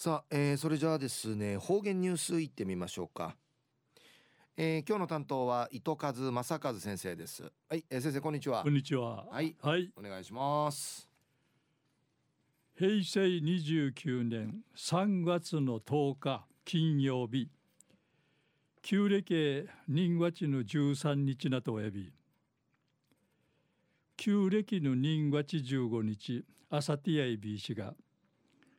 さあ、えー、それじゃあですね方言ニュースいってみましょうか、えー、今日の担当は糸数正和先生です。はい、えー、先生こんにちは。こんにちは。はい、はい、お願いします。平成29年3月の10日金曜日。旧暦人月の13日なとおやび。旧暦の人月15日朝ティアイビー氏が「人がちうまちやいびい。先、ひぬかんととうとうめんかいうさぎて、ちゅくいむじゅくいが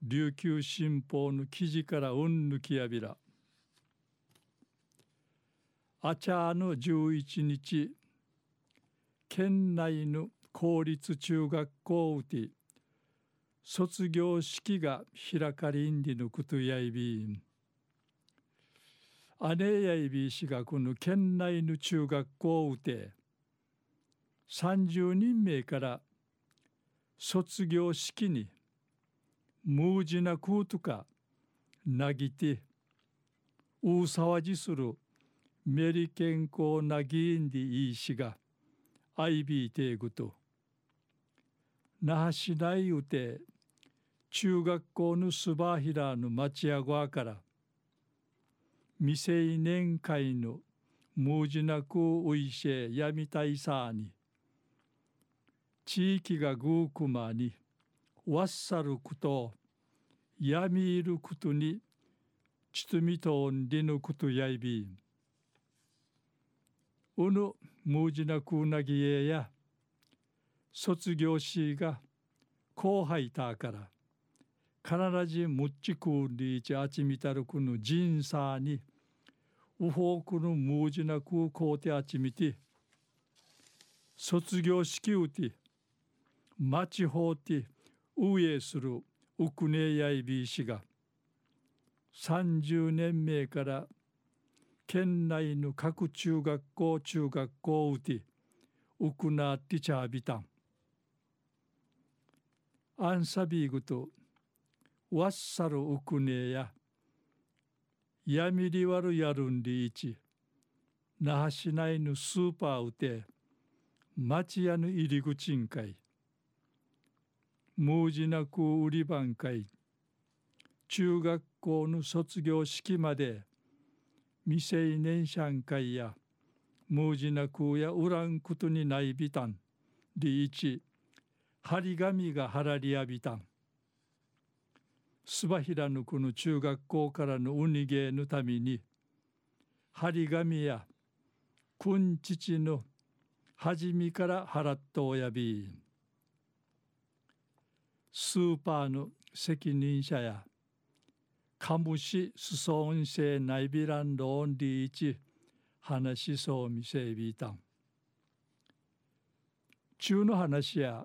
琉球新報の記事からうんぬきやびら。あちゃの11日県内の公立中学校うて卒業式が開かれんりのことやいびん。姉やいびしがこの県内の中学校うて30人名から卒業式に無事な空とかなぎて大騒ぎするメリケンコなぎんでいいしがアイビーテーグと。那覇市内うて中学校のスバヒラの町屋側から未成年会の無事なくおいしえやみたいさに地域がぐうくまにわっさることやみいることにちとみとんりぬことやいびうぬむじなくうなぎえや卒業しが後輩たから必ずむっちくんりちあちみたるくぬ人さにうほうくぬむじなくうこうてあちみて卒業式うて町ほうて運営するウクネイヤイビー氏が30年目から県内の各中学校中学校うてウクナーティチャービタン。アンサビーグとワッサルウクネやヤミリワルヤルンリーチ那覇市内のスーパーうて町屋の入り口んかい無事なく売り番会中学校の卒業式まで未成年者会や無事なくやうらんことにないびたん。リーチ張り紙が貼らりやびたん。すばひらぬこの中学校からのうにげのために張り紙やくん父のはじみから払っとおやび。スーパーの責任者やカムシスソンセナイビランローンリーチ話しそうみせびたん中の話や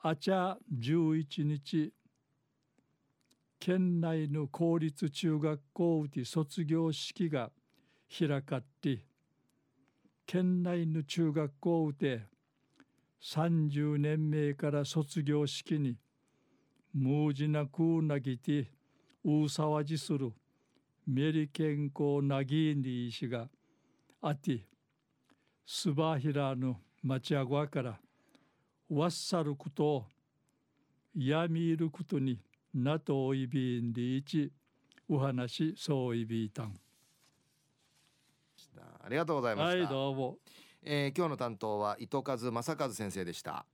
あちゃ11日県内の公立中学校で卒業式が開かって県内の中学校で30年目から卒業式に無事なくなぎてうさわじするメリケンコなぎんりしがあてスバヒラの町あごからわっさることをやみいることになとおいびんりいちお話そういびいたん。ありがとうございました。はいどうもえー、今日の担当は伊藤和正和先生でした。